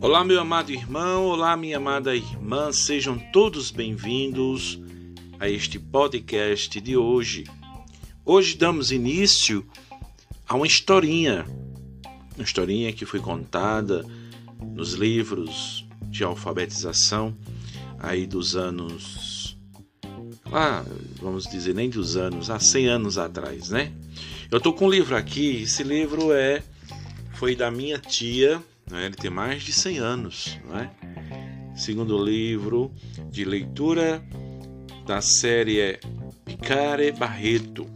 Olá, meu amado irmão, olá, minha amada irmã, sejam todos bem-vindos a este podcast de hoje. Hoje damos início a uma historinha, uma historinha que foi contada nos livros de alfabetização aí dos anos lá, vamos dizer, nem dos anos, há 100 anos atrás, né? Eu tô com um livro aqui, esse livro é foi da minha tia, né? ele tem mais de 100 anos, né? Segundo livro de leitura da série Picare Barreto.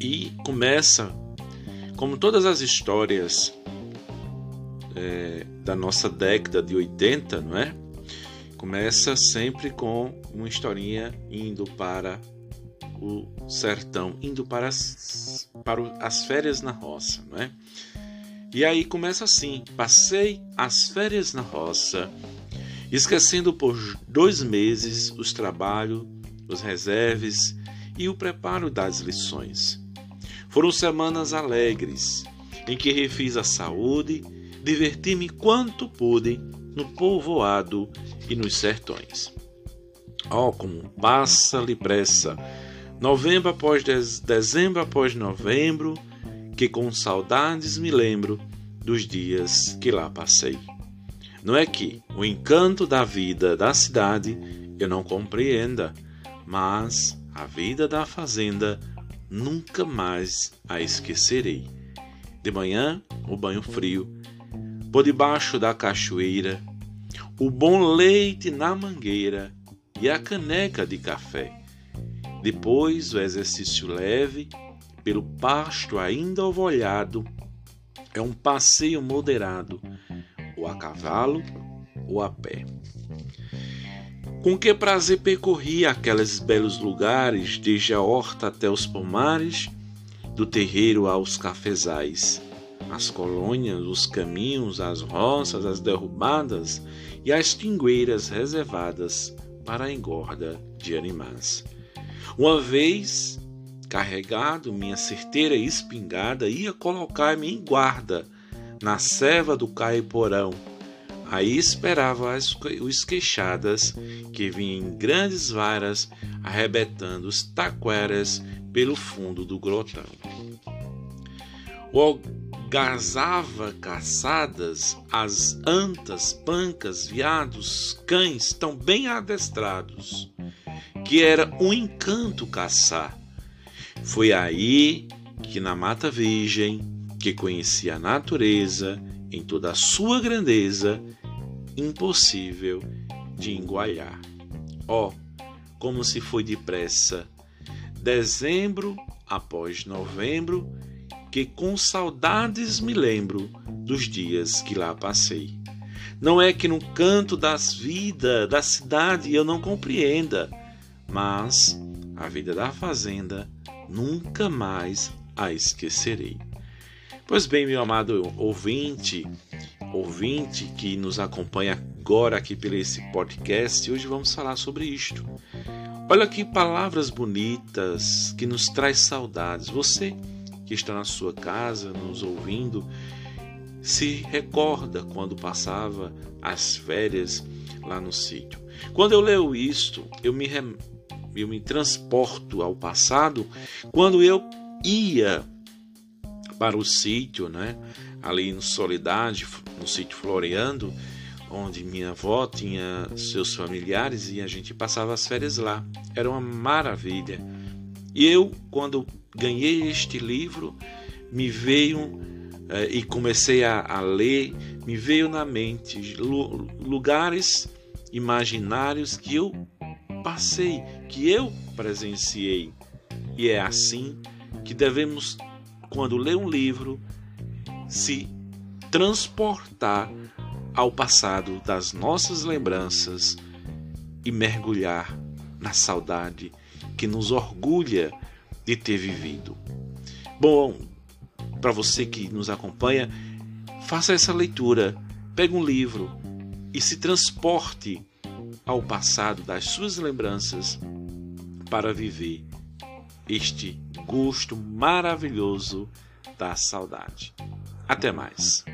E começa, como todas as histórias é, da nossa década de 80, não é? Começa sempre com uma historinha indo para o sertão, indo para as, para as férias na roça, não é? E aí começa assim: passei as férias na roça, esquecendo por dois meses os trabalhos, os reserves e o preparo das lições. Foram semanas alegres, em que refiz a saúde, diverti-me quanto pude no povoado e nos sertões. Oh, como passa-lhe pressa! Novembro após dezembro após novembro, que com saudades me lembro dos dias que lá passei. Não é que o encanto da vida da cidade eu não compreenda, mas a vida da fazenda nunca mais a esquecerei. De manhã, o banho frio, por debaixo da cachoeira, o bom leite na mangueira e a caneca de café. Depois, o exercício leve pelo pasto ainda ovolhado, é um passeio moderado, ou a cavalo ou a pé. Com que prazer percorri aqueles belos lugares, desde a horta até os pomares, do terreiro aos cafezais, as colônias, os caminhos, as roças, as derrubadas e as tingueiras reservadas para a engorda de animais. Uma vez carregado, minha certeira espingarda, ia colocar-me em guarda na serva do caiporão. Aí esperava as, os queixadas, que vinham em grandes varas, arrebentando os taqueras pelo fundo do grotão. O gazava caçadas as antas, pancas, viados, cães tão bem adestrados, que era um encanto caçar foi aí que na Mata Virgem, que conhecia a natureza em toda a sua grandeza, impossível de engualhar. Ó, oh, como se foi depressa, dezembro após novembro, que com saudades me lembro dos dias que lá passei. Não é que no canto das vidas da cidade eu não compreenda, mas a vida da fazenda nunca mais a esquecerei. Pois bem, meu amado ouvinte, ouvinte que nos acompanha agora aqui pelo esse podcast, hoje vamos falar sobre isto. Olha que palavras bonitas que nos traz saudades. Você que está na sua casa nos ouvindo, se recorda quando passava as férias lá no sítio. Quando eu leio isto, eu me eu me transporto ao passado quando eu ia para o sítio, né? Ali no Solidade, no sítio Floreando, onde minha avó tinha seus familiares e a gente passava as férias lá. Era uma maravilha. E eu, quando ganhei este livro, me veio eh, e comecei a, a, ler, me veio na mente lugares imaginários que eu passei, que eu presenciei. E é assim que devemos, quando ler um livro, se transportar ao passado das nossas lembranças e mergulhar na saudade que nos orgulha de ter vivido. Bom, para você que nos acompanha, faça essa leitura, pegue um livro e se transporte ao passado das suas lembranças para viver este gosto maravilhoso da saudade. Até mais.